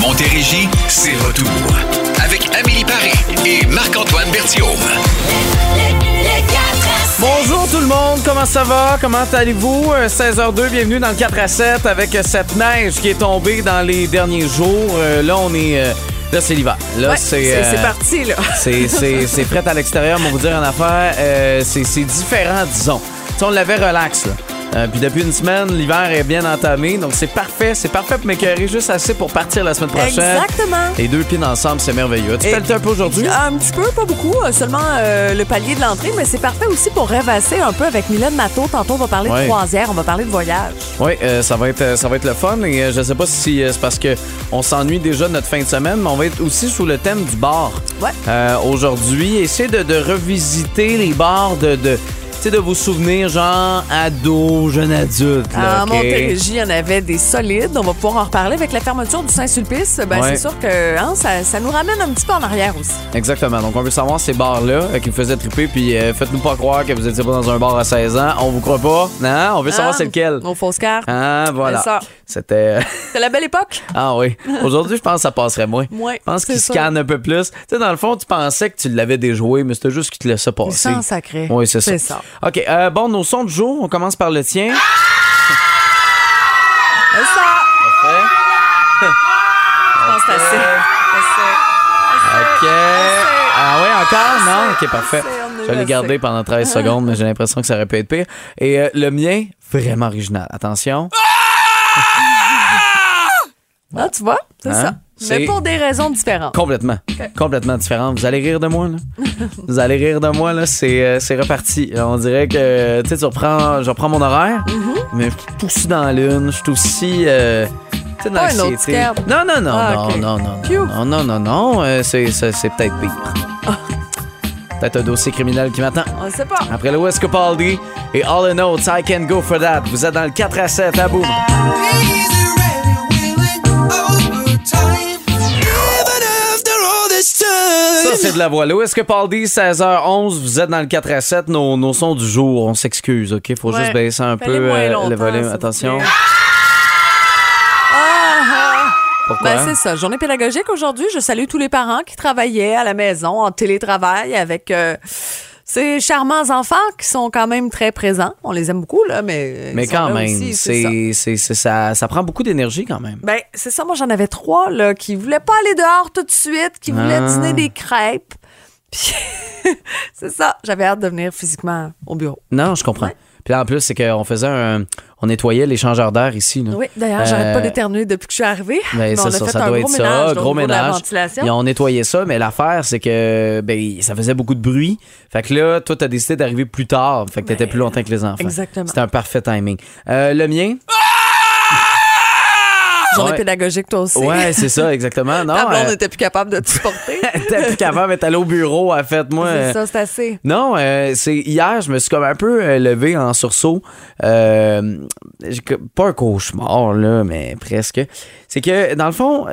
Montérégie, c'est retour. Avec Amélie Paris et Marc-Antoine Berthiaume. Bonjour tout le monde, comment ça va? Comment allez-vous? Euh, 16h02, bienvenue dans le 4 à 7 avec euh, cette neige qui est tombée dans les derniers jours. Euh, là, on est. euh, là, c'est l'hiver. Là, Ouais, c'est. c'est euh, c'est parti, là. c'est- c'est c'est prêt à l'extérieur, mais on va vous dire en affaire. euh, c'est c'est différent, disons. Tu sais, on l'avait relax, là. Euh, puis depuis une semaine, l'hiver est bien entamé, donc c'est parfait. C'est parfait pour m'écœurer juste assez pour partir la semaine prochaine. Exactement. Les deux pieds ensemble, c'est merveilleux. Tu Et- pelleté un peu aujourd'hui? Un petit peu, pas beaucoup, euh, seulement euh, le palier de l'entrée, mais c'est parfait aussi pour rêvasser un peu avec Mylène Matteau. Tantôt, on va parler Ouais. de croisière, on va parler de voyage. Oui, euh, ça va être ça va être le fun et je sais pas si c'est parce que on s'ennuie déjà de notre fin de semaine, mais on va être aussi sous le thème du bar. Ouais. Aujourd'hui, essayez de, de revisiter les bars de, de sais, de vos souvenirs genre ado, jeune adulte. là, En ok? Montérégie, il y en avait des solides. On va pouvoir en reparler avec la fermeture du Saint-Sulpice. Ben, Ouais. C'est sûr que hein, ça, ça nous ramène un petit peu en arrière aussi. Exactement. Donc on veut savoir ces bars-là euh, qui vous faisaient triper, puis euh, faites-nous pas croire que vous étiez pas dans un bar à 16 ans. On vous croit pas. Non, on veut savoir Hein? c'est lequel. Nos fausses cartes. Ah, voilà. C'est ça. C'était. C'est la belle époque? Ah oui. Aujourd'hui, je pense que ça passerait moins. Ouais, Je pense c'est qu'il ça. scanne un peu plus. Tu sais, dans le fond, tu pensais que tu l'avais déjoué, mais c'était juste qu'il te laissait passer. Sans sacré. Oui, c'est ça. C'est ça. OK. euh, bon, nos sons du jour, on commence par le tien. C'est ça. Parfait. Je pense que c'est assez. OK. Ah ouais, encore? Non? OK, parfait. Je l'ai gardé pendant 13 secondes, mais j'ai l'impression que ça aurait pu être pire. Et euh, le mien, vraiment original. Attention. Ah, tu vois, c'est Hein? ça. C'est- Mais pour des raisons différentes. Complètement. Complètement différent. Vous allez rire de moi, là? Vous allez rire de moi, là. C'est, euh, c'est reparti. On dirait que, tu sais, tu reprends, je reprends mon horaire, Mm-hmm. mais je suis aussi dans la lune. Je suis aussi, euh, tu sais, dans Pas un autre l'anxiété. scab. Non, non, non, Ah, non, non, non, non, non, non, non. euh, c'est, c'est, c'est peut-être pire. Peut-être un dossier criminel qui m'attend. On sait pas. Après le West Capaldi et All in Notes, I Can Go For That. Vous êtes dans le 4 à 7 à boum. Ça, c'est de la voix. Louis Capaldi, 16h11. Vous êtes dans le 4 à 7. Nos, nos sons du jour, on s'excuse, OK? Faut Ouais. juste baisser un Fallait peu euh, le volume. Attention. Ben, c'est ça. Journée pédagogique aujourd'hui. Je salue tous les parents qui travaillaient à la maison en télétravail avec euh, ces charmants enfants qui sont quand même très présents. On les aime beaucoup, là, mais. Mais ils sont quand là même, aussi, c'est ça. c'est, c'est, c'est- ça, ça prend beaucoup d'énergie quand même. Ben, c'est ça. Moi, j'en avais trois, là, qui voulaient pas aller dehors tout de suite, qui voulaient Ah. dîner des crêpes. Puis, c'est ça. J'avais hâte de venir physiquement au bureau. Non, je comprends. Puis là, en plus, c'est qu'on faisait un. On nettoyait l'échangeur d'air ici. Là. Oui, d'ailleurs, j'arrête pas Euh, d'éternuer depuis que je suis arrivée. Ben, Mais on c'est a ça, fait ça un doit gros être ménage, ça, gros ménage. ont nettoyé ça, mais l'affaire, c'est que ben, ça faisait beaucoup de bruit. Fait que là, toi, t'as décidé d'arriver plus tard. Fait que t'étais Ben, plus longtemps que les enfants. exactement. C'était un parfait timing. Euh, le mien? Journée Ouais. pédagogique, toi aussi. Ouais, c'est ça, exactement. Non, Ta blonde euh, n'était plus capable de te supporter. t'es plus capable d'être allé au bureau, en fait. Moi, c'est euh, ça, c'est assez. Non, euh, c'est hier, je me suis comme un peu levé en sursaut. Euh, pas un cauchemar, là, mais presque. C'est que, dans le fond,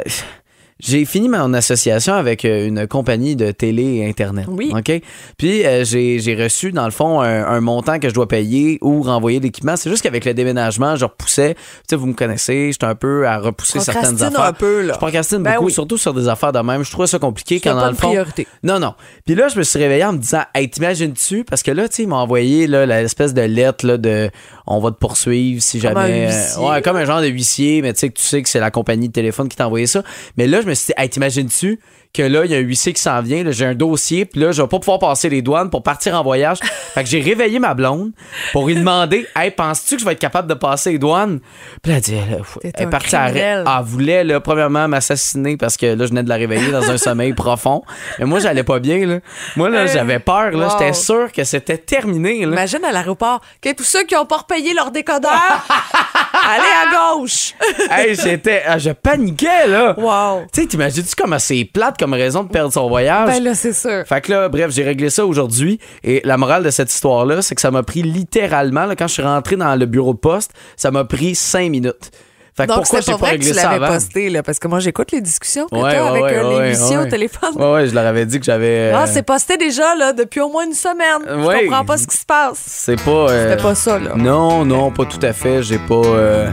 j'ai fini mon association avec euh, une compagnie de télé et Internet. Oui. OK? Puis, euh, j'ai j'ai reçu, dans le fond, un, un montant que je dois payer ou renvoyer l'équipement. C'est juste qu'avec le déménagement, je repoussais. Tu sais, vous me connaissez, j'étais un peu à repousser certaines Procrastine affaires. un peu, là. Je procrastine Ben beaucoup, oui. surtout sur des affaires de même. Je trouvais ça compliqué quand, pas dans le fond. priorité. Non, non. Puis là, je me suis réveillé en me disant, hey, t'imagines-tu? Parce que là, tu sais, ils m'ont envoyé l'espèce de lettre là, de on va te poursuivre si Comme jamais. un ouais, comme un genre de huissier, mais tu sais que tu sais que c'est la compagnie de téléphone qui t'a envoyé ça. Mais là, je me suis dit, hey, t'imagines-tu que là, il y a un huissier qui s'en vient, là, j'ai un dossier, puis là, je vais pas pouvoir passer les douanes pour partir en voyage. fait que j'ai réveillé ma blonde pour lui demander, hey, penses-tu que je vais être capable de passer les douanes? Puis elle dit, elle, elle est partie à elle voulait, là, premièrement, m'assassiner parce que là, je venais de la réveiller dans un sommeil profond. Mais moi, j'allais pas bien, là. Moi, là, Hey. j'avais peur, là. Wow. J'étais sûr que c'était terminé, là. Imagine à l'aéroport que tous ceux qui n'ont pas repayé leur décodeur, allez à gauche. hey, j'étais, ah, je paniquais, là. Wow. Tu sais, t'imagines-tu comment c'est plate comme raison de perdre son voyage? Ben là, c'est sûr. Fait que là, bref, j'ai réglé ça aujourd'hui. Et la morale de cette histoire-là, c'est que ça m'a pris littéralement, là, quand je suis rentré dans le bureau de poste, ça m'a pris cinq minutes. Fait que Donc, pourquoi c'est pas vrai que tu l'avais posté, là, parce que moi, j'écoute les discussions que Ouais, t'as ouais, avec ouais, euh, ouais. au téléphone. Ouais, ouais, je leur avais dit que j'avais. Ah, euh, c'est posté déjà, là, depuis au moins une semaine. Ouais. Je comprends pas ce qui se passe. C'est pas. euh, C'était pas ça, là. Non, non, pas tout à fait. J'ai pas. euh,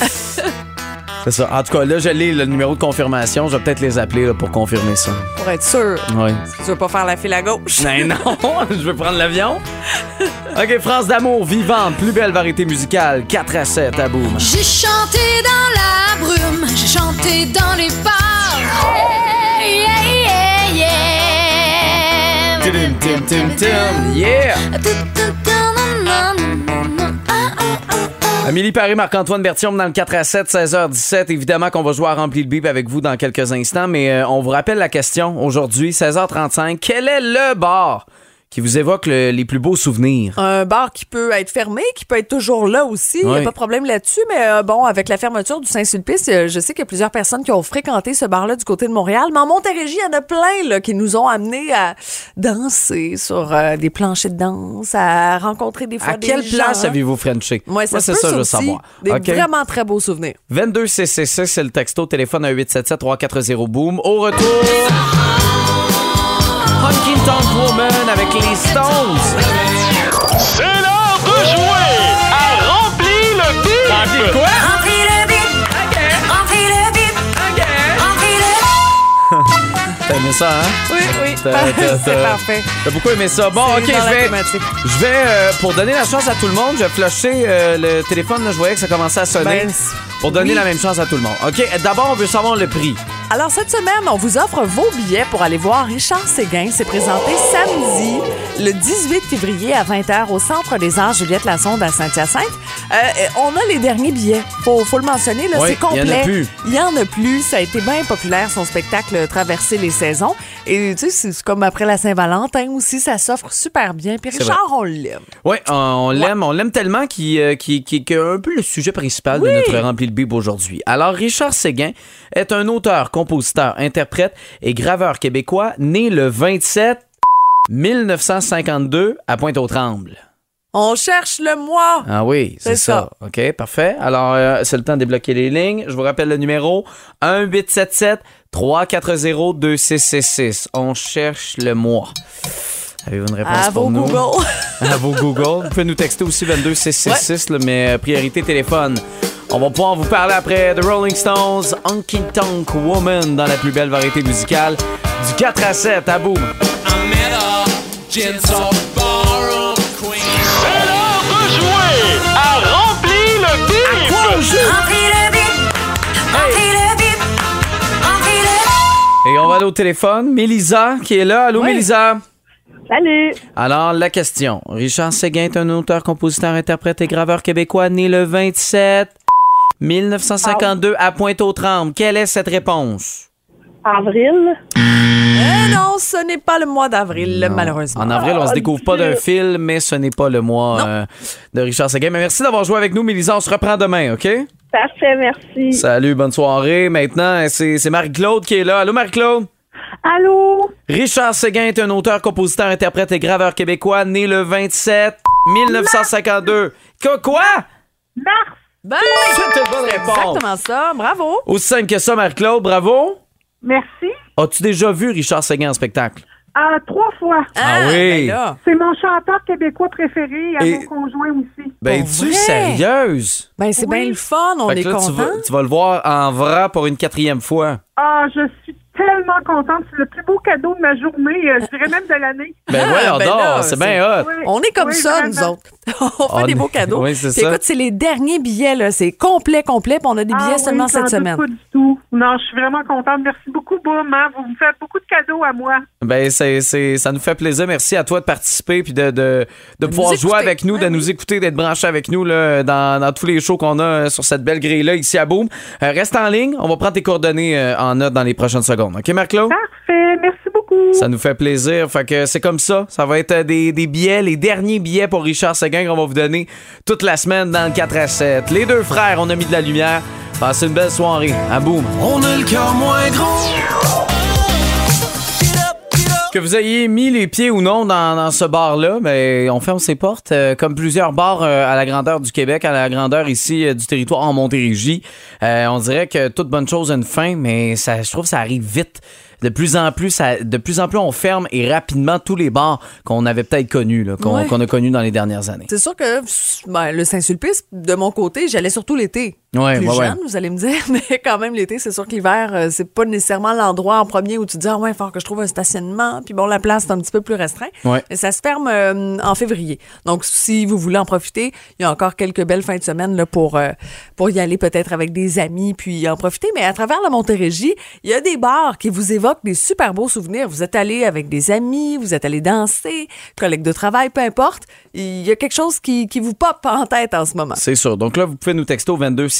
C'est ça. En tout cas, là, je l'ai, le numéro de confirmation. Je vais peut-être les appeler là, pour confirmer ça. Pour être sûr. Oui. Tu veux pas faire la file à gauche? Ben non, je veux prendre l'avion. OK, France d'amour, vivante, plus belle variété musicale, 4 à 7 à boum. J'ai chanté dans la brume, j'ai chanté dans les bars. Hey, yeah, yeah, yeah. Tim, tim, tim, tim. Yeah! Amélie Paris, Marc-Antoine Bertium dans le 4 à 7, 16h17. Évidemment qu'on va jouer à remplir le bip avec vous dans quelques instants, mais euh, on vous rappelle la question aujourd'hui, 16h35. Quel est le bar qui vous évoque le- les plus beaux souvenirs? Un bar qui peut être fermé, qui peut être toujours là aussi. Il n'y a pas de problème là-dessus. Mais euh, bon, avec la fermeture du Saint-Sulpice, euh, je sais qu'il y a plusieurs personnes qui ont fréquenté ce bar-là du côté de Montréal. Mais en Montérégie, il y en a plein là, qui nous ont amenés à danser sur euh, des planchers de danse, à rencontrer des fois À des quelle gens. place avez-vous Frenché? Moi, ça c'est ça, je veux savoir. Des vraiment très beaux souvenirs. 22 CCC, c'est le texto, téléphone à 877-340 boom. Au retour, Honky Tonk Woman avec les Stones. C'est l'heure de jouer à Remplis le bip! quoi? T'as aimé ça, hein? Oui, oui. C'est parfait. T'as beaucoup aimé ça. Bon, ok, je vais, je vais euh, pour donner la chance à tout le monde, je vais flusher euh, le téléphone. là, je voyais que ça commençait à sonner. Ben, pour donner oui. la même chance à tout le monde. Ok, d'abord, on veut savoir le prix. Alors, cette semaine, on vous offre vos billets pour aller voir Richard Séguin. C'est présenté samedi, le 18 février à 20h au Centre des Arts Juliette Lassonde à Saint-Hyacinthe. Euh, euh, on a les derniers billets. Faut, faut le mentionner, là, Oui, c'est complet. il y en a plus. Il y en a plus. Ça a été bien populaire, son spectacle Traverser les saisons. Et tu sais, c'est comme après la Saint-Valentin aussi, ça s'offre super bien. Puis Richard, on l'aime. Oui, on, l'aime, on l'aime tellement qu'il euh, qu'il est un peu le sujet principal de notre rempli le bib aujourd'hui. Alors, Richard Séguin est un auteur, compositeur, interprète et graveur québécois né le 27 1952 à Pointe-aux-Trembles. On cherche le mois. Ah oui, c'est ça. OK, parfait. Alors, euh, c'est le temps de débloquer les lignes. Je vous rappelle le numéro 1877 340 2666. On cherche le mois. Avez-vous une réponse À pour vos nous? Google. à vos Google. Vous pouvez nous texter aussi 22666, là, mais euh, priorité téléphone. On va pouvoir vous parler après The Rolling Stones, Honky Tonk Woman dans la plus belle variété musicale du 4 à 7 à boum. Remplis le bip, le bip, le Et on va aller au téléphone. Mélisa qui est là. Allô, Oui. Mélisa? Salut! Alors, la question. Richard Séguin est un auteur, compositeur, interprète et graveur québécois né le 27 1952 à Pointe-aux-Trembles. Quelle est cette réponse? Avril. Eh non, ce n'est pas le mois d'avril, Non. malheureusement. En avril, on se découvre pas d'un fil, mais ce n'est pas le mois euh, de Richard Séguin. Mais merci d'avoir joué avec nous, Mélisa. On se reprend demain, OK? Parfait, merci. Salut, bonne soirée. Maintenant, c'est c'est Marie-Claude qui est là. Allô, Marie-Claude? Allô? Richard Séguin est un auteur, compositeur, interprète et graveur québécois né le 27 1952. Quoi? quoi? Mars. Ben, C'est une bonne réponse. exactement ça. Bravo. Aussi simple que ça, Marie-Claude, bravo. Merci. As-tu déjà vu Richard Séguin en spectacle? Ah, trois fois. Ah oui. ben. C'est mon chanteur québécois préféré, à Et- mon conjoint aussi. Ben, tu vrai? sérieuse? Ben, c'est Oui. bien le fun. On Fait est là, tu content. vas, tu vas le voir en vrai pour une quatrième fois. Ah, je suis tellement contente. C'est le plus beau cadeau de ma journée, euh, je dirais même de l'année. Ben Ah, voyons ben donc, là, c'est bien hot. Oui. On est comme Oui, ça, vraiment. nous autres. on fait On des est- beaux cadeaux. Oui, c'est. Écoute, c'est les derniers billets, là. C'est complet, complet. Puis on a des billets Ah seulement oui, j'en cette semaine. pas du tout. Non, je suis vraiment contente. Merci beaucoup, Boum. hein. Vous me faites beaucoup de cadeaux à moi. Ben, c'est, c'est- ça nous fait plaisir. Merci à toi de participer puis de, de, de pouvoir jouer écouter. avec nous, de Ouais, nous écouter, d'être branché avec nous là, dans, dans tous les shows qu'on a sur cette belle grille-là ici à Boom. Euh, reste en ligne. On va prendre tes coordonnées euh, en note dans les prochaines secondes. OK, Marc-Claude? Parfait. Merci beaucoup. Ça nous fait plaisir. Fait que c'est comme ça. Ça va être euh, des, des billets, les derniers billets pour Richard Seguin qu'on va vous donner toute la semaine dans le 4 à 7. Les deux frères, on a mis de la lumière. Passez une belle soirée. À boum. On a le cœur moins gros. Que vous ayez mis les pieds ou non dans, dans ce bar-là, ben, on ferme ses portes. euh, comme plusieurs bars euh, à la grandeur du Québec, à la grandeur ici euh, du territoire en Montérégie. On dirait que toute bonne chose a une fin, mais ça, je trouve que ça arrive vite. de plus en plus, ça- de plus en plus, on ferme et rapidement tous les bars qu'on avait peut-être connus, là, qu'on Ouais. qu'on a connus dans les dernières années. C'est sûr que ben, le Saint-Sulpice, de mon côté, j'allais surtout l'été. Ouais, Plus ouais, ouais. jeune, vous allez me dire, mais quand même l'été, c'est sûr que l'hiver, euh, c'est pas nécessairement l'endroit en premier où tu te dis ah ouais, il faut que je trouve un stationnement, puis bon la place c'est un petit peu plus restreint. Ouais. Mais ça se ferme euh, en février. Donc si vous voulez en profiter, il y a encore quelques belles fins de semaine là pour euh, pour y aller peut-être avec des amis puis en profiter, mais à travers la Montérégie, il y a des bars qui vous évoquent des super beaux souvenirs. Vous êtes allé avec des amis, vous êtes allé danser, collègues de travail, peu importe. Il y a quelque chose qui, qui vous pop en tête en ce moment. C'est sûr. Donc là, vous pouvez nous texter au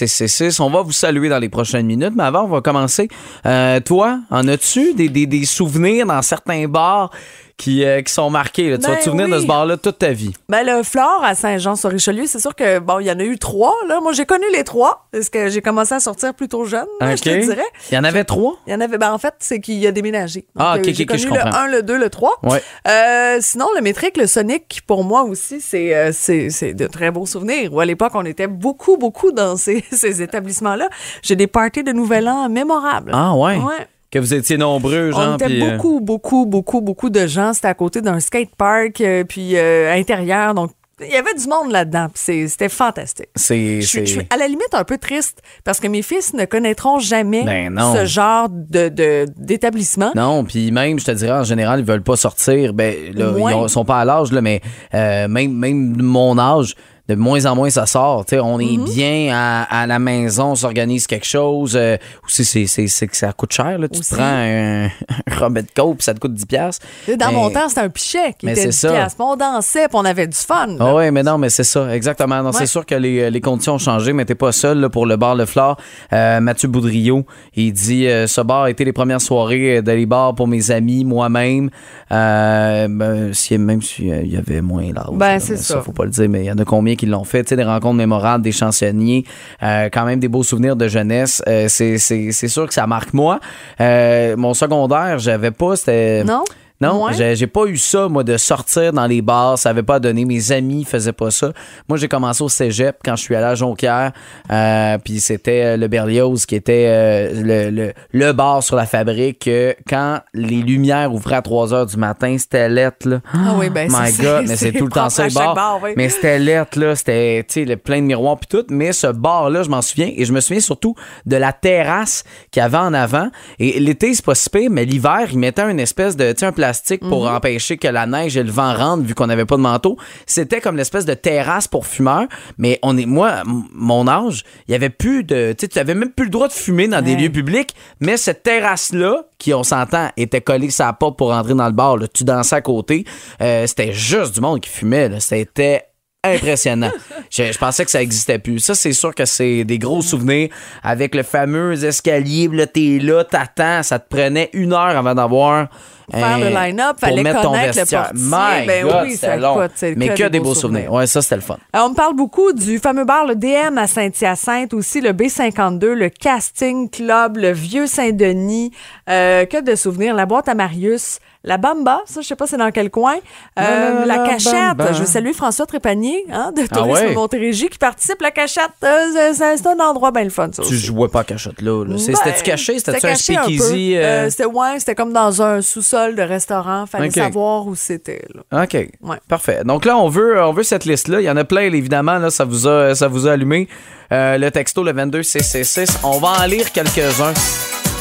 22666. On va vous saluer dans les prochaines minutes, mais avant, on va commencer. Euh, toi, en as-tu des souvenirs dans certains bars qui, euh, qui sont marqués? là? Tu vas Ben te souvenir de ce bar-là toute ta vie. Ben, le Flore à Saint-Jean-sur-Richelieu, c'est sûr que, bon, il y en a eu trois, là. Moi, j'ai connu les trois, parce que j'ai commencé à sortir plutôt jeune, là, je te dirais. Il y en avait trois? Il y en avait, ben, en fait, c'est qu'il a déménagé. Donc, Ah, euh, ok, ok, connu je le comprends. 1, le 2, le 3. Ouais. Euh, sinon, le métrique, le Sonic, pour moi aussi, c'est, euh, c'est de très beaux souvenirs. Où à l'époque, on était beaucoup, beaucoup dans ces, ces établissements-là. J'ai des parties de Nouvel An mémorables. Ah, ouais. Ouais. Que vous étiez nombreux, genre. On était euh, beaucoup, beaucoup, beaucoup, beaucoup de gens. C'était à côté d'un skate park, euh, puis euh, intérieur. Donc, il y avait du monde là-dedans. puis c'est- C'était fantastique. c'est. Je suis, c'est- je suis à la limite un peu triste parce que mes fils ne connaîtront jamais Ben ce genre de, de- d'établissement. Non, puis même, je te dirais, en général, ils veulent pas sortir. Ben, là, Ouais. ils ont- sont pas à l'âge, là, mais euh, même, même mon âge, de moins en moins ça sort. On est Mm-hmm. bien à, à la maison, on s'organise quelque chose. Euh, aussi, c'est, que ça coûte cher. Là. Tu te prends un, un Robert Coke, puis ça te coûte 10$. piastres. Tu sais, Dans Mais- mon temps, c'était un pichet qui Mais était c'est 10 ça. piastres. Puis On dansait, puis on avait du fun. là. Ah ouais, mais non, mais c'est ça, exactement. Ouais. C'est sûr que les, les conditions ont changé, mais t'es pas seul là, pour le bar Le Flore. Euh, Mathieu Boudrio, il dit euh, ce bar a été les premières soirées euh, de les bars pour mes amis, moi-même. Ben, si, même s'il y avait moins l'âge. Ben, là, c'est mais ça. Faut pas le dire, mais il y en a combien qui l'ont fait. Tu des rencontres mémorables, des chansonniers, euh, quand même des beaux souvenirs de jeunesse. Euh, c'est sûr que ça marque moi. Euh, mon secondaire, j'avais pas, c'était. Non? Non, Ouais. j'ai, pas eu ça, moi, de sortir dans les bars. Ça avait pas donné. Mes amis faisaient pas ça. Moi, j'ai commencé au cégep quand je suis allé à Jonquière. Euh, puis c'était euh, le Berlioz qui était euh, le, le, le bar sur la fabrique. quand les lumières ouvraient à 3 heures du matin, c'était lettre, là. Ah oui, ben My c'est- God, mais c'est tout le temps ça, bar, oui. Mais c'était lettre, là. C'était, tu sais, le- plein de miroirs puis tout. Mais ce bar-là, je m'en souviens. Et je me souviens surtout de la terrasse qu'il y avait en avant. Et l'été, c'est pas si pire, mais l'hiver, ils mettaient une espèce de, tu sais, un plastique pour Mhm. empêcher que la neige et le vent rentrent vu qu'on n'avait pas de manteau. C'était comme l'espèce de terrasse pour fumeurs. Mais on est, moi, mon âge, il y avait plus de, tu sais, avais même plus le droit de fumer dans des lieux publics. Mais cette terrasse-là, qui, on s'entend, était collée sur la porte pour rentrer dans le bar, là, tu dansais à côté, euh, c'était juste du monde qui fumait. C'était impressionnant. je, je pensais que ça existait plus. Ça, c'est sûr que c'est des gros souvenirs avec le fameux escalier. Là, t'es là, t'attends. Ça te prenait une heure avant d'avoir. Faire le line-up, pour fallait mettre ton connaître le portier. My Ben God, oui, ça long. coûte, Mais que que, des des beaux beaux souvenirs. souvenirs. Ouais, ça, c'était le fun. Alors, on me parle beaucoup du fameux bar, le DM à Saint-Hyacinthe, aussi le B52, le Casting Club, le Vieux Saint-Denis. Euh, que de souvenirs. La boîte à Marius, la Bamba, ça, je sais pas c'est dans quel coin. Euh, La, la, la cachette. Bamba. Je salue François Trépanier, hein, de Ah Tourisme ouais? Montérégie, qui participe. La cachette, euh, c'est un endroit bien le fun, ça Tu jouais pas à cachette là. là. C'est- Ben, C'était-tu caché? C'était-tu un speakeasy? euh? Euh, c'était ouais, c'était comme dans un sous-sol de restaurant. Fallait Ok. savoir où c'était. OK. Ouais. Parfait. Donc là, on veut, on veut cette liste-là. Il y en a plein, évidemment. Là, ça, vous a, ça vous a allumé. Euh, le texto, le 22CC6. On va en lire quelques-uns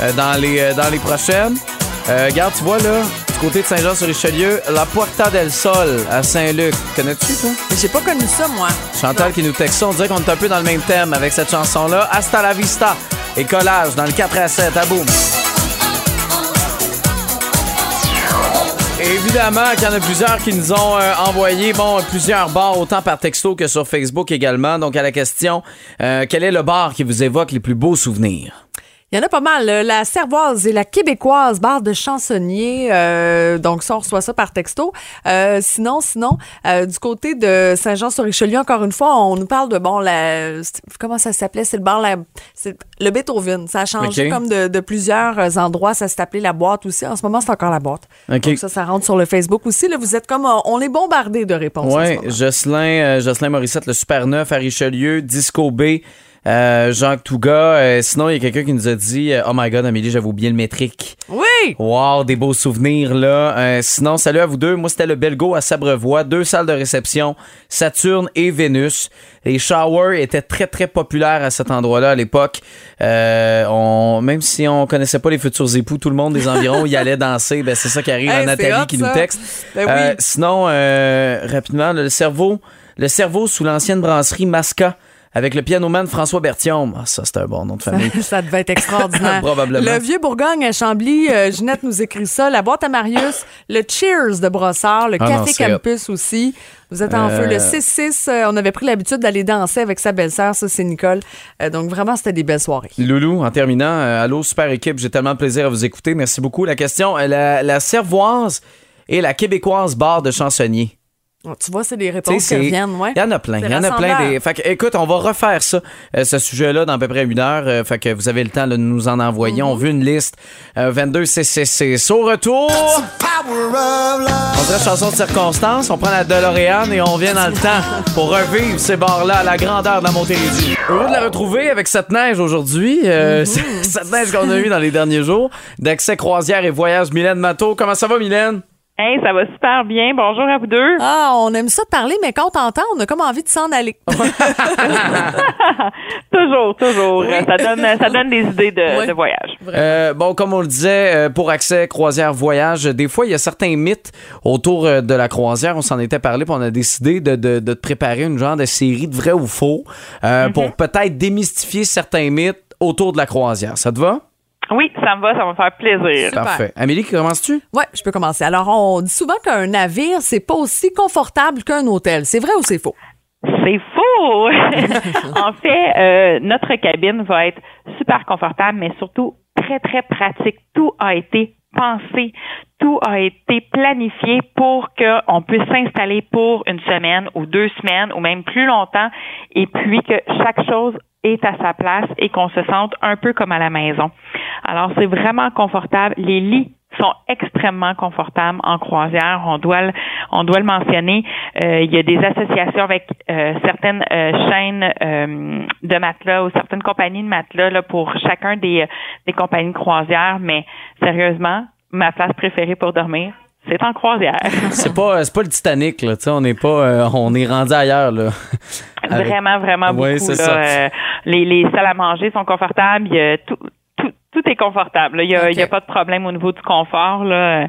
euh, dans, les, euh, dans les prochaines. Euh, regarde, tu vois, là, du côté de Saint-Jean-sur-Richelieu, la Puerta del Sol à Saint-Luc. Connais-tu, toi? J'ai pas connu ça, moi. Chantal qui nous texte ça. On dirait qu'on est un peu dans le même thème avec cette chanson-là. Hasta la vista et collage dans le 4 à 7. À boum. Évidemment qu'il y en a plusieurs qui nous ont euh, envoyé bon, plusieurs bars, autant par texto que sur Facebook également. Donc, à la question, euh, quel est le bar qui vous évoque les plus beaux souvenirs? Il y en a pas mal. euh, La Servoise et la Québécoise, barre de chansonnier. euh, donc, ça, on reçoit ça par texto. Euh, sinon, sinon, euh, du côté de Saint-Jean-sur-Richelieu, encore une fois, on nous parle de, bon, la, comment ça s'appelait? C'est le bar, la, le Beethoven. Ça a changé comme de, de plusieurs endroits. Ça s'est appelé la boîte aussi. En ce moment, c'est encore la boîte. Donc, ça, ça rentre sur le Facebook aussi. Là, vous êtes comme, on est bombardé de réponses. Oui. Jocelyn, Jocelyn Morissette, le Super Neuf à Richelieu, Disco B, euh, Jacques Touga. Euh, sinon, il y a quelqu'un qui nous a dit euh, Oh my God, Amélie, j'avais oublié le métrique. Oui! Oui. Wow, des beaux souvenirs là. Euh, sinon, salut à vous deux. Moi, c'était le Belgo à Sabrevois, deux salles de réception, Saturne et Vénus. Les showers étaient très très populaires à cet endroit-là à l'époque. Euh, on, même si on connaissait pas les futurs époux, tout le monde des environs y allait danser. Ben, c'est ça qui arrive Hey, à Nathalie hot, qui nous texte. Ben oui. Euh, sinon, euh, rapidement, le cerveau, le cerveau sous l'ancienne brasserie Masca. Avec le pianoman François Bertium. Ah, ça, c'est un bon nom de famille. Ça devait être extraordinaire. Probablement. Le vieux Bourgogne à Chambly, euh, Ginette nous écrit ça. La boîte à Marius, le Cheers de Brossard, le Ah non, Café c'est Campus aussi. Vous êtes en Euh, feu. Le 6-6, euh, on avait pris l'habitude d'aller danser avec sa belle-sœur, ça c'est Nicole. Euh, donc vraiment, c'était des belles soirées. Loulou, en terminant, euh, allô, super équipe, j'ai tellement de plaisir à vous écouter. Merci beaucoup. La question, euh, la, la Servoise et la Québécoise bar de chansonnier. Oh, Tu vois, c'est des réponses qui reviennent, ouais. Il y en a plein. Il y en a plein. Des... Fait que, écoute, on va refaire ça, euh, ce sujet-là, dans à peu près une heure. Euh, fait que vous avez le temps de nous en envoyer. Mhm. On veut une liste. Euh, 22 CCC. Au retour, on dirait chanson de circonstance. On prend la DeLorean et on vient dans le temps pour revivre ces bars-là à la grandeur de la Montérégie. Heureux de la retrouver avec cette neige aujourd'hui. Euh, Mhm. Cette neige qu'on a eue dans les derniers jours. D'accès croisière et voyage, Mylène Matteau. Comment ça va, Mylène? Hey, ça va super bien. Bonjour à vous deux. Ah, on aime ça de parler, mais quand on t'entend, on a comme envie de s'en aller. toujours, toujours. Ça donne, ça donne des idées de, Oui. de voyage. Euh, bon, comme on le disait, euh, pour accès croisière voyage, des fois, il y a certains mythes autour euh, de la croisière. On s'en était parlé, puis on a décidé de, de, de te préparer une genre de série de vrai ou faux euh, pour peut-être démystifier certains mythes autour de la croisière. Ça te va? Oui, ça me va, ça va me faire plaisir. Super. Parfait. Amélie, commences-tu? Ouais, je peux commencer. Alors, on dit souvent qu'un navire, c'est pas aussi confortable qu'un hôtel. C'est vrai ou c'est faux? C'est faux! en fait, euh, notre cabine va être super confortable, mais surtout très, très pratique. Tout a été pensé, tout a été planifié pour qu'on puisse s'installer pour une semaine ou deux semaines ou même plus longtemps et puis que chaque chose est à sa place et qu'on se sente un peu comme à la maison. Alors, c'est vraiment confortable. Les lits sont extrêmement confortables en croisière. On doit le, on doit le mentionner. Euh, il y a des associations avec euh, certaines euh, chaînes euh, de matelas ou certaines compagnies de matelas là, pour chacun des, des compagnies de croisière. Mais sérieusement, ma place préférée pour dormir, c'est en croisière. C'est pas, c'est pas le Titanic, là. tu sais, On n'est pas, euh, on est rendu ailleurs, là. Avec- Vraiment, vraiment beaucoup. Oui, c'est là. ça. Euh, les, les salles à manger sont confortables. Il y a tout, tout, tout est confortable. là. Il n'y a, a pas de problème au niveau du confort. Là.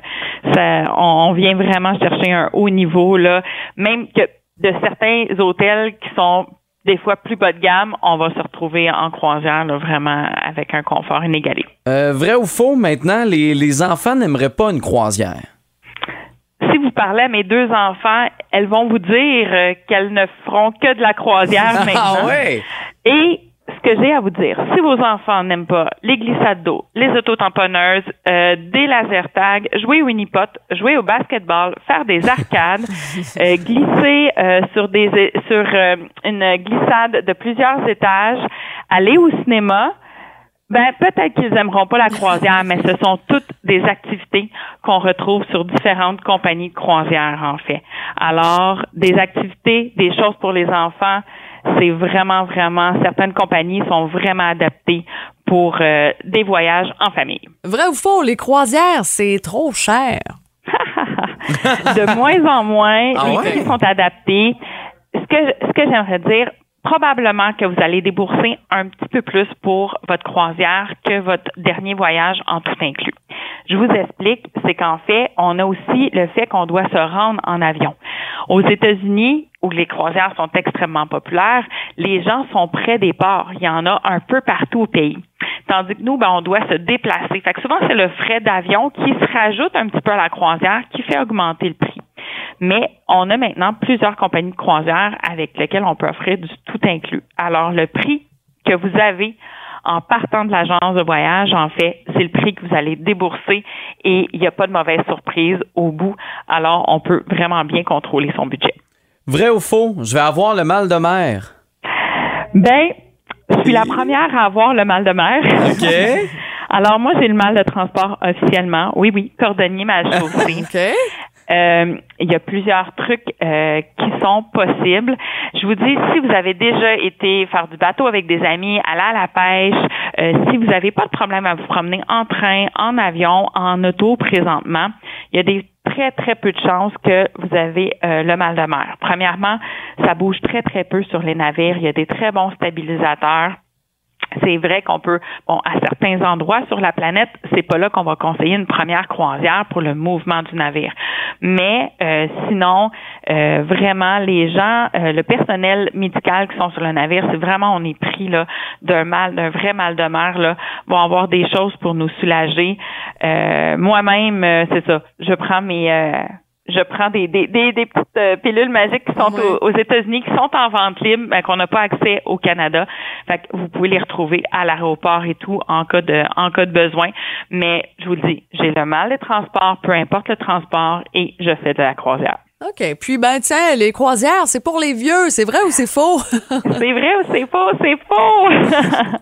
Ça, on, on vient vraiment chercher un haut niveau. Là. Même que de certains hôtels qui sont des fois plus bas de gamme, on va se retrouver en croisière là, vraiment avec un confort inégalé. Euh, vrai ou faux, maintenant, les, les enfants n'aimeraient pas une croisière? Si vous parlez à mes deux enfants, elles vont vous dire euh, qu'elles ne feront que de la croisière maintenant. Ah ouais? Et ce que j'ai à vous dire, si vos enfants n'aiment pas les glissades d'eau, les autotamponneuses, euh, des laser tags, jouer au unipot, jouer au basketball, faire des arcades, euh, glisser euh, sur des sur euh, une glissade de plusieurs étages, aller au cinéma, ben peut-être qu'ils aimeront pas la croisière, mais ce sont toutes des activités qu'on retrouve sur différentes compagnies de croisière en fait. Alors des activités, des choses pour les enfants, c'est vraiment vraiment certaines compagnies sont vraiment adaptées pour euh, des voyages en famille. Vrai ou faux? Les croisières, c'est trop cher. de moins en moins, Ah les ouais? prix sont adaptés. Ce que, ce que j'aimerais dire, probablement que vous allez débourser un petit peu plus pour votre croisière que votre dernier voyage en tout inclus. Je vous explique, c'est qu'en fait, on a aussi le fait qu'on doit se rendre en avion. Aux États-Unis, où les croisières sont extrêmement populaires, les gens sont près des ports. Il y en a un peu partout au pays. Tandis que nous, ben, on doit se déplacer. Fait que souvent, c'est le frais d'avion qui se rajoute un petit peu à la croisière qui fait augmenter le prix. Mais on a maintenant plusieurs compagnies de croisière avec lesquelles on peut offrir du tout inclus. Alors, le prix que vous avez en partant de l'agence de voyage, en fait, c'est le prix que vous allez débourser et il n'y a pas de mauvaise surprise au bout. Alors, on peut vraiment bien contrôler son budget. Vrai ou faux? Je vais avoir le mal de mer. Ben, je suis la première à avoir le mal de mer. OK. Alors, moi, j'ai le mal de transport officiellement. Oui, oui, cordonnier mal chaussée. OK? Euh, il y a plusieurs trucs euh, qui sont possibles. Je vous dis, si vous avez déjà été faire du bateau avec des amis, aller à la pêche, euh, si vous n'avez pas de problème à vous promener en train, en avion, en auto présentement, il y a des très, très peu de chances que vous avez euh, le mal de mer. Premièrement, ça bouge très, très peu sur les navires. Il y a des très bons stabilisateurs. C'est vrai qu'on peut, bon, à certains endroits sur la planète, c'est pas là qu'on va conseiller une première croisière pour le mouvement du navire. Mais euh, sinon, euh, vraiment, les gens, euh, le personnel médical qui sont sur le navire, c'est vraiment on est pris là d'un mal, d'un vrai mal de mer là, vont avoir des choses pour nous soulager. Euh, Moi-même, euh, c'est ça. Je prends mes euh, je prends des, des, des, des petites euh, pilules magiques qui sont Oui. aux, aux États-Unis, qui sont en vente libre, mais qu'on n'a pas accès au Canada. Fait que vous pouvez les retrouver à l'aéroport et tout en cas de en cas de besoin. Mais je vous le dis, j'ai le mal des transports, peu importe le transport, et je fais de la croisière. OK. Puis, ben, tiens, les croisières, c'est pour les vieux. C'est vrai ou c'est faux? C'est vrai ou c'est faux? C'est faux!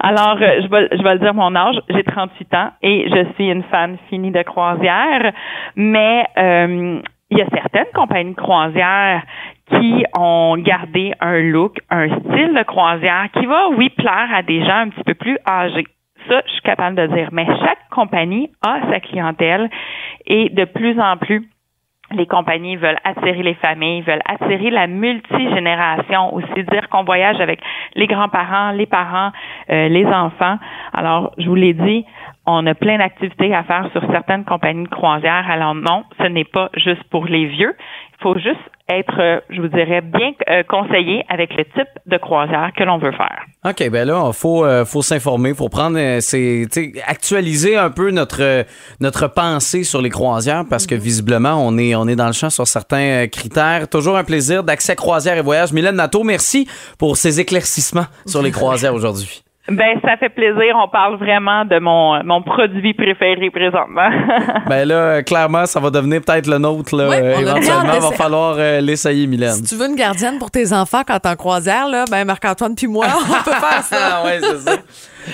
Alors, euh, je vais, je vais le dire mon âge. J'ai 38 ans et je suis une fan finie de croisière. Mais euh, il y a certaines compagnies de croisière qui ont gardé un look, un style de croisière qui va, oui, plaire à des gens un petit peu plus âgés. Ça, je suis capable de dire. Mais chaque compagnie a sa clientèle et de plus en plus, les compagnies veulent attirer les familles, veulent attirer la multigénération, aussi dire qu'on voyage avec les grands-parents, les parents, euh, les enfants. Alors, je vous l'ai dit, on a plein d'activités à faire sur certaines compagnies de croisière. Alors non, ce n'est pas juste pour les vieux. Faut juste être, euh, je vous dirais, bien euh, conseillé avec le type de croisière que l'on veut faire. OK, ben là, il faut, euh, faut s'informer, faut prendre, euh, c'est, actualiser un peu notre, euh, notre pensée sur les croisières parce que visiblement, on est, on est dans le champ sur certains critères. Toujours un plaisir d'accès croisière et voyage. Mylène Nato, merci pour ces éclaircissements sur les croisières aujourd'hui. Ben, ça fait plaisir. On parle vraiment de mon, mon produit préféré présentement. Ben là, clairement, ça va devenir peut-être le nôtre, là, Oui, euh, éventuellement. Il va falloir euh, l'essayer, Mylène. si tu veux une gardienne pour tes enfants quand t'es en croisière, là, ben, Marc-Antoine puis moi, on peut faire ça. Ah ouais, c'est ça.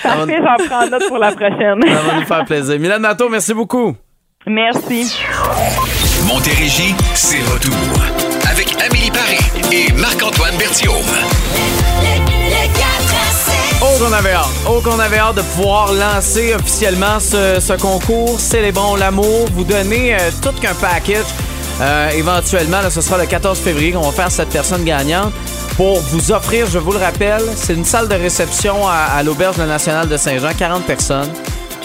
Parfait, j'en prends note pour la prochaine. ça va nous faire plaisir. Mylène Nato, merci beaucoup. Merci. Montérégie, c'est retour. Avec Amélie Paris et Marc-Antoine Berthiaume. Qu'on avait hâte. Oh, qu'on avait hâte de pouvoir lancer officiellement ce, concours Célébrons l'amour. Vous donner euh, tout qu'un package. Euh, éventuellement, ce sera le 14 février qu'on va faire cette personne gagnante pour vous offrir, je vous le rappelle, c'est une salle de réception à, à l'Auberge nationale de Saint-Jean, 40 personnes.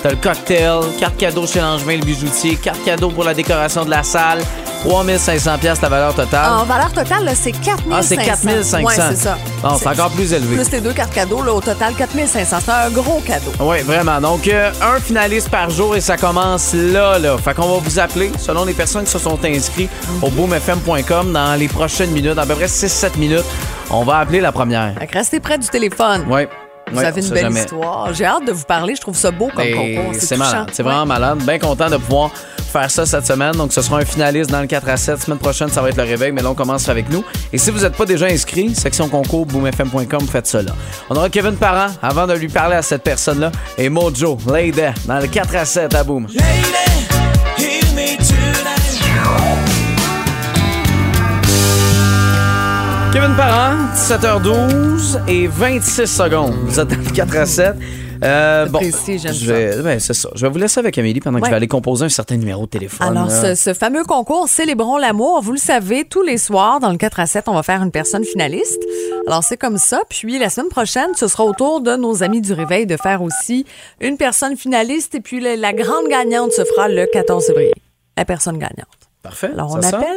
T'as le cocktail, carte cadeau chez Langevin le bijoutier, carte cadeau pour la décoration de la salle, 3500 pièces la valeur totale. En valeur totale, là, c'est 4500. Ah, c'est 4500. Ouais, c'est ça. Bon, c'est encore plus élevé. Plus les deux cartes cadeaux, là, au total, 4500. C'est un gros cadeau. Oui, vraiment. Donc, euh, un finaliste par jour et ça commence là, là. Fait qu'on va vous appeler, selon les personnes qui se sont inscrites au boomfm.com dans les prochaines minutes, à peu près 6-7 minutes. On va appeler la première. Fait que restez près du téléphone. Oui. Vous avez une belle histoire. J'ai hâte de vous parler. Je trouve ça beau comme concours. C'est malade. C'est vraiment malade. Bien content de pouvoir faire ça cette semaine. Donc, ce sera un finaliste dans le 4 à 7. Semaine prochaine, ça va être le réveil, mais là, on commence avec nous. Et si vous n'êtes pas déjà inscrit, section concours, boomfm.com, faites ça là. On aura Kevin Parent avant de lui parler à cette personne-là. Et Mojo, Lady, dans le 4 à 7 à Boom. Kevin Parent, 17h12 et 26 secondes. Vous êtes dans le 4 à 7. Euh, bon, précis, je vais, ben, c'est ça. Je vais vous laisser avec Amélie pendant que Ouais. je vais aller composer un certain numéro de téléphone. Alors, ce, ce fameux concours Célébrons l'amour, vous le savez, tous les soirs, dans le 4 à 7, on va faire une personne finaliste. Alors, c'est comme ça. Puis, la semaine prochaine, ce sera au tour de nos amis du Réveil de faire aussi une personne finaliste. Et puis, la, la grande gagnante se fera le 14 février. La personne gagnante. Parfait. Alors, on ça appelle.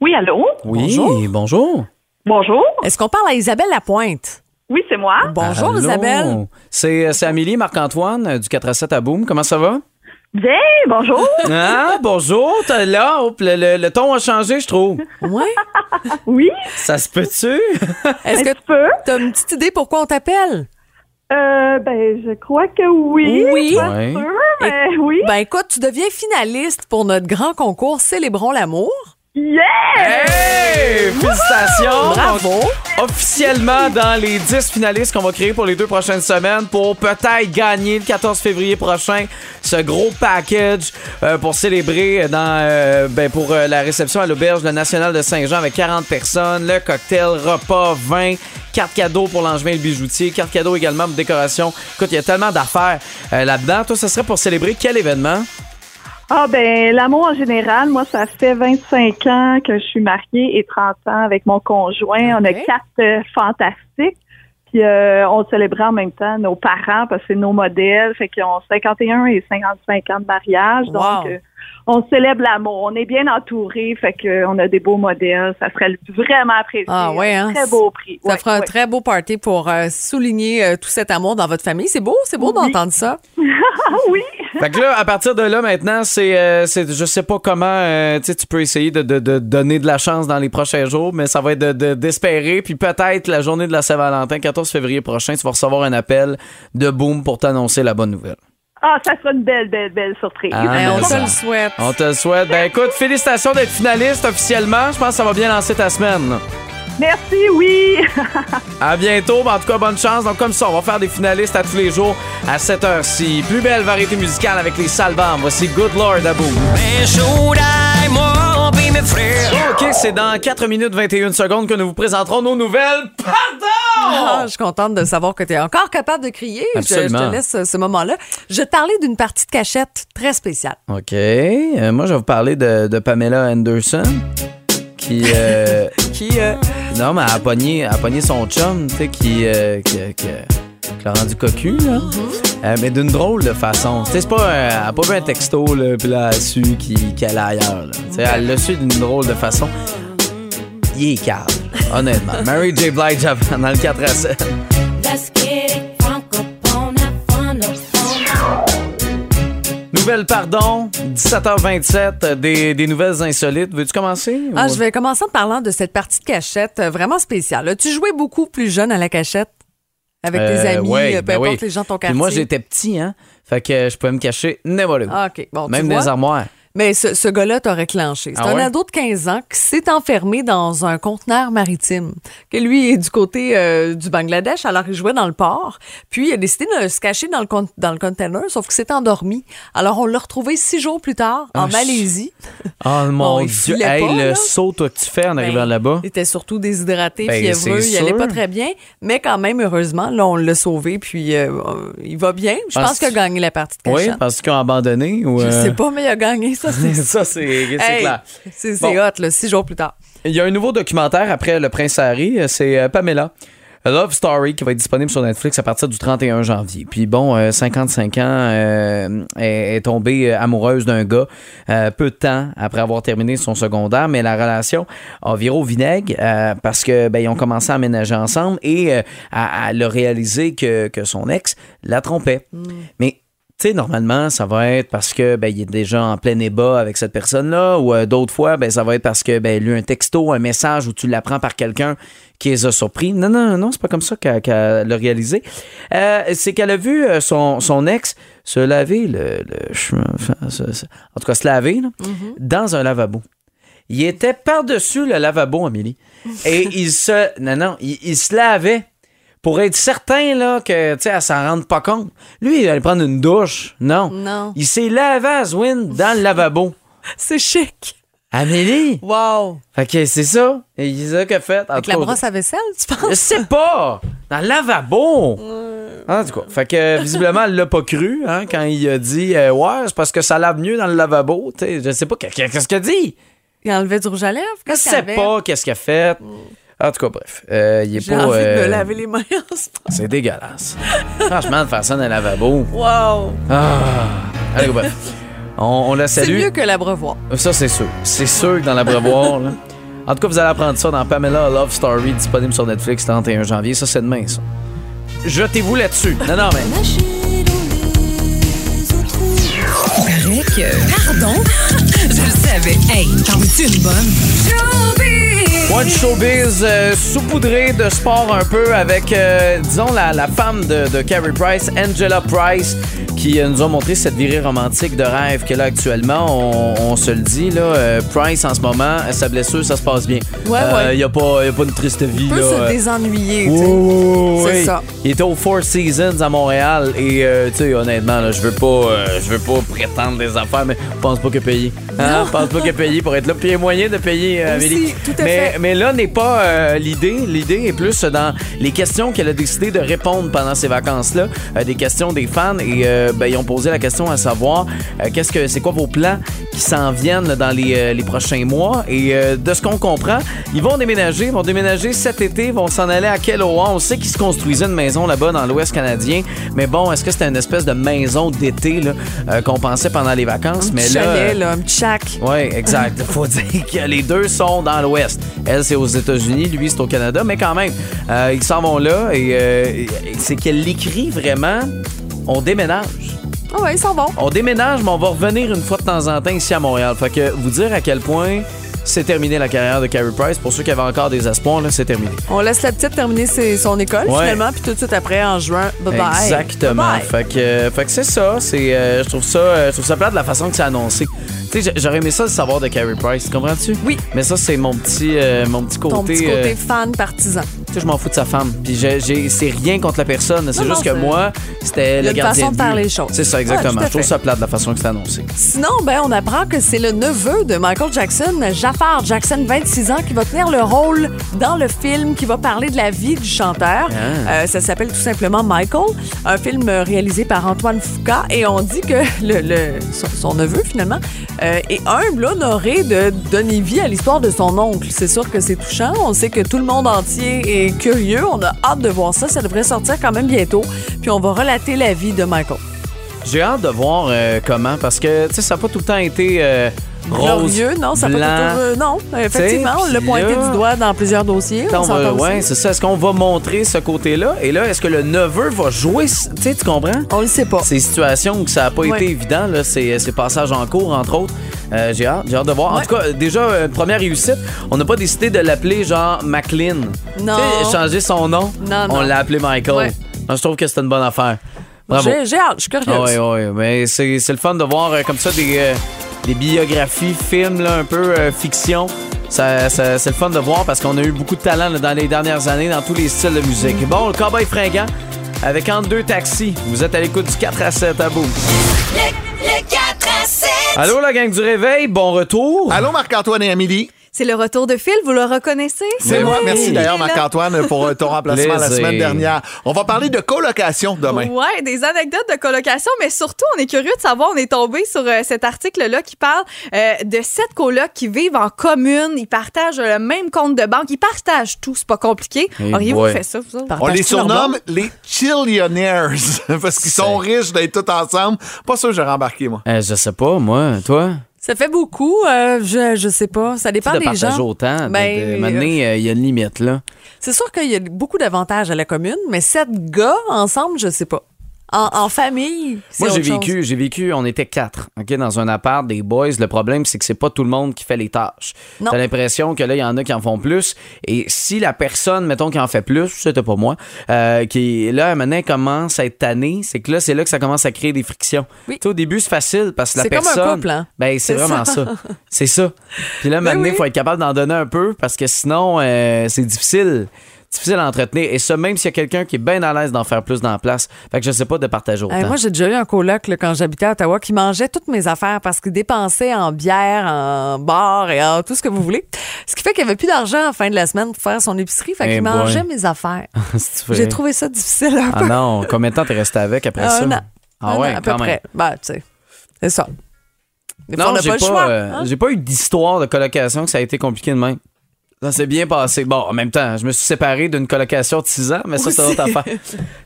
Oui, allô? Oui, Bonjour. bonjour. Bonjour. Est-ce qu'on parle à Isabelle Lapointe? Oui, c'est moi. Bonjour, Allô? Isabelle. C'est, c'est Amélie Marc-Antoine euh, du 4 à 7 à Boom. Comment ça va? Bien, bonjour. Ah, bonjour. T'es là. Hop, le, le- le ton a changé, je trouve. Oui. Oui, Ça se peut-tu? Est-ce que tu peux? tu as une petite idée pourquoi on t'appelle? Euh, ben, je crois que oui. Oui. Pas Ouais. sûr, mais oui. Ben écoute, tu deviens finaliste pour notre grand concours Célébrons l'amour. Yeah! Hey! Félicitations! Bravo! Officiellement dans les 10 finalistes qu'on va créer pour les deux prochaines semaines pour peut-être gagner le 14 février prochain ce gros package euh, pour célébrer dans euh, ben, pour euh, la réception à l'auberge le National de Saint-Jean avec 40 personnes, le cocktail, repas, vin, carte cadeau pour l'angevin et le bijoutier, carte cadeau également pour décoration. Écoute, il y a tellement d'affaires là-dedans. Toi, ce serait pour célébrer quel événement? Ah ben l'amour en général, moi ça fait 25 ans que je suis mariée et 30 ans avec mon conjoint. On a quatre euh, fantastiques. Puis euh, on célébrait en même temps nos parents parce que c'est nos modèles. Fait qu'ils ont 51 et 55 ans de mariage. Wow. Donc euh, on célèbre l'amour. On est bien entourés. Fait qu'on a des beaux modèles. Ça serait vraiment apprécié. Ah ouais, hein? Très beau prix. Ça Ouais, fera un très beau party pour euh, souligner euh, tout cet amour dans votre famille. C'est beau, c'est beau d'entendre ça. Ah oui! Fait que là, à partir de là, maintenant, c'est, euh, c'est je sais pas comment, euh, tu sais, tu peux essayer de, de- de donner de la chance dans les prochains jours, mais ça va être de, de- d'espérer. Puis peut-être la journée de la Saint-Valentin, 14 février prochain, tu vas recevoir un appel de Boom pour t'annoncer la bonne nouvelle. Ah, ça sera une belle, belle, belle surprise. Ah, on te le souhaite. On te le souhaite. Ben écoute, félicitations d'être finaliste officiellement. Je pense que ça va bien lancer ta semaine. là. Merci, oui! À bientôt. Ben, en tout cas, bonne chance. Donc, comme ça, on va faire des finalistes à tous les jours à cette heure-ci. Plus belle variété musicale avec les salbums. Voici Good Lord à. OK, c'est dans 4 minutes 21 secondes que nous vous présenterons nos nouvelles. Pardon! Ah, je suis contente de savoir que tu es encore capable de crier. Je- Je, Absolument. te laisse ce moment-là. Je vais te parler d'une partie de cachette très spéciale. OK. Euh, moi, je vais vous parler de, de Pamela Anderson. Qui. euh, Qui, euh, non, mais elle a pogné, elle a pogné son chum, tu sais, qui. euh, qui, qui- qui l'a rendu cocu, là. Euh, mais d'une drôle de façon. Tu sais, c'est pas. un- elle a pas vu un texto, là, puis là, elle a su qu'elle allait ailleurs, là. Tu sais, elle l'a su d'une drôle de façon. Il est calme, honnêtement. Mary J. Blige dans le 4 à 7. Pardon, 17h27, euh, des, des nouvelles insolites. Veux-tu commencer? Ah, je vais commencer en parlant de cette partie de cachette euh, vraiment spéciale. As-tu joué beaucoup plus jeune à la cachette? Avec tes Euh, amis, ouais, peu ben importe oui. les gens de ton Puis quartier? moi, j'étais petit, hein? Fait que je pouvais me cacher n'importe où. Ah, OK. Bon, tu Même vois? des armoires. Mais ce, ce gars-là t'a réclenché. C'est Ah un ouais? ado de 15 ans qui s'est enfermé dans un conteneur maritime. Que lui est du côté euh, du Bangladesh, alors il jouait dans le port. Puis il a décidé de se cacher dans le, con- dans le container, sauf que s'est endormi. Alors on l'a retrouvé six jours plus tard en Ah, Malaisie. Oh mon Dieu. Hey, pas, le là. saut que tu fais en arrivant Ben, là-bas? Il était surtout déshydraté, Ben, fiévreux, il allait pas très bien. Mais quand même, heureusement, là, on l'a sauvé, puis euh, euh, il va bien. Je Pense- pense qu'il a gagné la partie de Oui, cachette. parce qu'ils ont abandonné ou. Je euh, sais pas, mais il a gagné, ça, c'est ça, c'est Hey, clair. C'est Bon. hot, là, six jours plus tard. Il y a un nouveau documentaire après Le Prince Harry, euh, c'est euh, Pamela. A Love Story qui va être disponible sur Netflix à partir du 31 janvier. Puis bon, euh, 55 ans, euh, est, est tombée amoureuse d'un gars euh, peu de temps après avoir terminé son secondaire, mais la relation a viré au vinaigre parce que ben, ils ont commencé à aménager ensemble et à, à le réaliser que, que son ex la trompait. Mais tu sais, normalement, ça va être parce que ben, il est déjà en plein ébat avec cette personne-là, ou euh, d'autres fois, ben, ça va être parce que ben, lui un texto, un message où tu l'apprends par quelqu'un qui les a surpris. Non, non, non, c'est pas comme ça qu'elle qu'elle l'a réalisé. Euh, c'est qu'elle a vu euh, son, son ex se laver le, le chemin, enfin, en tout cas se laver là, dans un lavabo. Il était par-dessus le lavabo, Amélie. Et il se. Non, non, il, il se lavait pour être certain là, que, tu sais, elle s'en rende pas compte. Lui, il allait prendre une douche. Non. Non. Il s'est lavé à Zwin dans le lavabo. C'est chic. Amélie! Wow. Fait que c'est ça. Et il ça qu'a fait. En Avec la cas, brosse à vaisselle, tu Je penses? sais pas! Dans le lavabo! En tout cas, fait que visiblement, elle l'a pas cru hein, quand il a dit euh, Ouais, c'est parce que ça lave mieux dans le lavabo. Tu sais, je sais pas, qu'est-ce qu'il a dit? Il a enlevé du rouge à lèvres? Je sais pas qu'est-ce qu'il a fait. En tout cas, bref. euh, il est J'ai pas. envie de euh, me laver les mains en ce moment. C'est dégueulasse. Franchement, de faire ça dans le lavabo. Wow. Ah. Allez, bref. On, on la C'est salue. mieux que l'abreuvoir. Ça, c'est sûr. C'est sûr que dans l'abreuvoir, là. En tout cas, vous allez apprendre ça dans Pamela A Love Story, disponible sur Netflix le 31 janvier. Ça, c'est demain, ça. Jetez-vous là-dessus. Non, non, mais. Paraît que. Pardon? Je le savais. Hey, t'en veux-tu une bonne? One showbiz euh, saupoudré de sport un peu avec, euh, disons, la, femme de, de Carrie Price, Angela Price, qui euh, nous ont montré cette virée romantique de rêve que là actuellement, on, on se le dit, là, euh, Price en ce moment, sa blessure, ça se passe bien. Ouais, ouais. Il n'y a, pas- a une triste vie. On peut là, se euh, désennuyer. C'est ça. Il était au Four Seasons à Montréal et euh, tu sais honnêtement je veux pas euh, je veux pas prétendre des affaires mais je pense pas que payer. Hein? Je pense pas que payer pour être là. Puis il y a moyen de payer euh, Aussi, tout à mais fait. mais là n'est pas euh, l'idée, l'idée est plus dans les questions qu'elle a décidé de répondre pendant ces vacances là, des questions des fans et euh, ben, ils ont posé la question à savoir euh, qu'est-ce que c'est quoi vos plans qui s'en viennent dans les, euh, les prochains mois? Et euh, de ce qu'on comprend, ils vont déménager, ils vont déménager cet été, ils vont s'en aller à Kelowna. On sait qu'ils se construisaient une maison là-bas dans l'Ouest canadien, mais bon, est-ce que c'était une espèce de maison d'été là, euh, qu'on pensait pendant les vacances, Un mais là chalet, là, un petit oui, exact. Faut dire que les deux sont dans l'Ouest. Elle, c'est aux États-Unis, lui, c'est au Canada, mais quand même, euh, ils s'en vont là et, euh, et c'est qu'elle l'écrit vraiment. On déménage. Ah ouais, ils s'en vont. On déménage, mais on va revenir une fois de temps en temps ici à Montréal. Fait que vous dire à quel point c'est terminé la carrière de Carey Price. Pour ceux qui avaient encore des espoirs, là, c'est terminé. On laisse la petite terminer ses- son école, Ouais. finalement, puis tout de suite après, en juin, bye-bye. Exactement. Bye-bye. Fait que, euh, fait que c'est ça. C'est, euh, je trouve ça, euh, je trouve ça plate de la façon que c'est annoncé. Tu sais, j'aurais aimé ça le savoir de Carey Price. Comprends-tu? Oui. Mais ça, c'est mon petit, mon petit côté. Ton petit côté fan partisan. Je m'en fous de sa femme. Puis c'est rien contre la personne. C'est juste non, que moi, c'était le gardien façon de but. les choses. C'est ça, exactement. je trouve ça plate de la façon que c'est annoncé. Sinon, ben, on apprend que c'est le neveu de Michael Jackson, Jafar Jackson, 26 ans, qui va tenir le rôle dans le film qui va parler de la vie du chanteur. Ah. Euh, ça s'appelle tout simplement Michael, un film euh, réalisé par Antoine Foucault. Et on dit que le, le- son, son neveu, finalement, euh, est humble, honoré de donner vie à l'histoire de son oncle. C'est sûr que c'est touchant. On sait que tout le monde entier est curieux. On a hâte de voir ça. Ça devrait sortir quand même bientôt. Puis on va relater la vie de Michael. J'ai hâte de voir euh, comment, parce que tu sais, ça n'a pas tout le temps été euh, rose. Glorieux, non, ça n'a pas tout, euh, Non, effectivement, on l'a pointé là- du doigt dans plusieurs dossiers. On va- ouais, c'est ça. Est-ce qu'on va montrer ce côté-là? Et là, est-ce que le neveu va jouer? Tu sais, tu comprends? On le sait pas. Ces situations où ça n'a pas Ouais. été évident, là, ces, ces passages en cours, entre autres. Euh, j'ai hâte, j'ai hâte de voir. En tout cas, déjà, euh, première réussite, on n'a pas décidé de l'appeler genre McLean. Non. Tu sais, changer son nom. Non, On non. l'a appelé Michael. Ouais. Moi, je trouve que c'est une bonne affaire. Bravo. J'ai j'ai hâte, je suis curieuse. Ah ouais, ouais, mais c'est c'est le fun de voir euh, comme ça des, euh, des biographies, films, là, un peu euh, fiction. Ça, ça- c'est le fun de voir parce qu'on a eu beaucoup de talent là, dans les dernières années dans tous les styles de musique. Bon, le cowboy fringant avec entre deux taxis. Vous êtes à l'écoute du 4 à 7 à bout. Le 4 à 7. Allô, la gang du réveil, bon retour. Allô, Marc-Antoine et Amélie. C'est le retour de Phil, vous le reconnaissez? C'est moi. Merci d'ailleurs. Marc-Antoine, pour euh, ton remplacement la semaine dernière. On va parler de colocation demain. Ouais, des anecdotes de colocation, mais surtout, on est curieux de savoir, on est tombé sur euh, cet article-là qui parle euh, de sept colocs qui vivent en commune, ils partagent le même compte de banque, ils partagent tout, c'est pas compliqué. Hey Auriez-vous fait ça, vous autres? On les surnomme les chillionaires parce qu'ils sont riches d'être tous ensemble. Pas sûr que j'aurais embarqué, moi. Euh, je sais pas, moi, toi? Ça fait beaucoup, euh, je, je sais pas. Ça dépend de des gens. autant. de- Ben, de- maintenant, euh, il y a une limite, là. C'est sûr qu'il y a beaucoup d'avantages à la commune, mais sept gars ensemble, je sais pas. En, en famille, Moi, j'ai vécu, j'ai vécu, on était quatre, OK, dans un appart des boys. Le problème, c'est que c'est pas tout le monde qui fait les tâches. T'as l'impression que là, il y en a qui en font plus. Et si la personne, mettons, qui en fait plus, c'était pas moi, euh, qui, là, maintenant, commence à être tannée, c'est que là, c'est là que ça commence à créer des frictions. Oui. Tu sais, au début, c'est facile parce que la C'est comme un personne. couple, hein? Ben, c'est vraiment ça. ça. C'est ça. Puis là, maintenant, il oui. faut être capable d'en donner un peu parce que sinon, euh, c'est difficile. Difficile à entretenir. Et ça, même s'il y a quelqu'un qui est bien à l'aise d'en faire plus dans la place. Fait que je sais pas de partager autant. Hey, moi, j'ai déjà eu un coloc là, quand j'habitais à Ottawa qui mangeait toutes mes affaires parce qu'il dépensait en bière, en bar et en tout ce que vous voulez. Ce qui fait qu'il n'y avait plus d'argent à la fin de la semaine pour faire son épicerie. Fait Eh qu'il boy. mangeait mes affaires. J'ai trouvé ça difficile un Ah peu. non, combien de temps t'es resté avec après ça? Ah Un ouais, à peu quand même. près. Ben, tu sais, c'est ça. Des Non, j'ai pas euh, hein? j'ai pas eu d'histoire de colocation que ça a été compliqué de même. Ça s'est bien passé. Bon, en même temps, je me suis séparé d'une colocation de 6 ans, mais ça, c'est une autre affaire.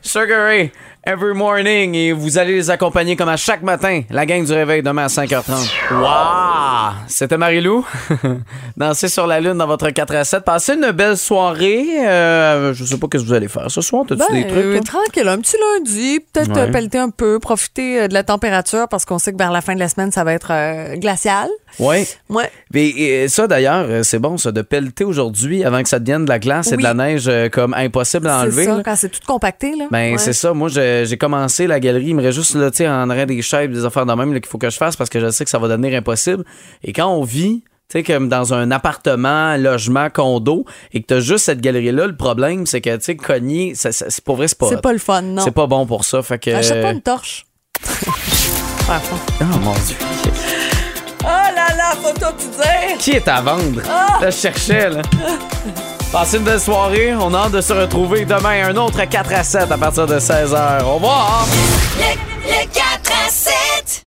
Sugar Ray, every morning, et vous allez les accompagner comme à chaque matin, la gang du réveil demain à 5h30. Wow! C'était Marilou. Danser sur la lune dans votre 4 à 7. Passez une belle soirée. Euh, je sais pas ce que vous allez faire ce soir. T'as-tu Ben, des trucs? euh, toi? tranquille, un petit lundi, peut-être Ouais. euh, pelleter un peu, profiter euh, de la température parce qu'on sait que vers la fin de la semaine, ça va être euh, glacial. Ouais. Ouais. Mais et ça, d'ailleurs, euh, c'est bon, ça, de pelleter aujourd'hui avant que ça devienne de la glace et de Oui. la neige euh, comme impossible à C'est enlever. ça, là. quand c'est tout compacté. Là. Ben, Ouais. c'est ça. Moi, euh, j'ai commencé la galerie. Il me reste juste là, tu sais, en arrêt des chaises, des affaires de même qu'il faut que je fasse parce que je sais que ça va devenir impossible. Et quand on vit, tu sais, comme dans un appartement, logement, condo, et que t'as juste cette galerie-là, le problème, c'est que, tu sais, cogner, ça- ça- c'est pour vrai, c'est pas. C'est pas le fun, non. C'est pas bon pour ça. Fait que. Achète pas une torche. Ah, Oh mon Dieu. Là, faut tout dire. Qui est à vendre? Ah! Là, je cherchais, là. Passez une belle soirée. On a hâte de se retrouver demain. Un autre 4 à 7 à partir de 16h. Au revoir! Le, le 4 à 7.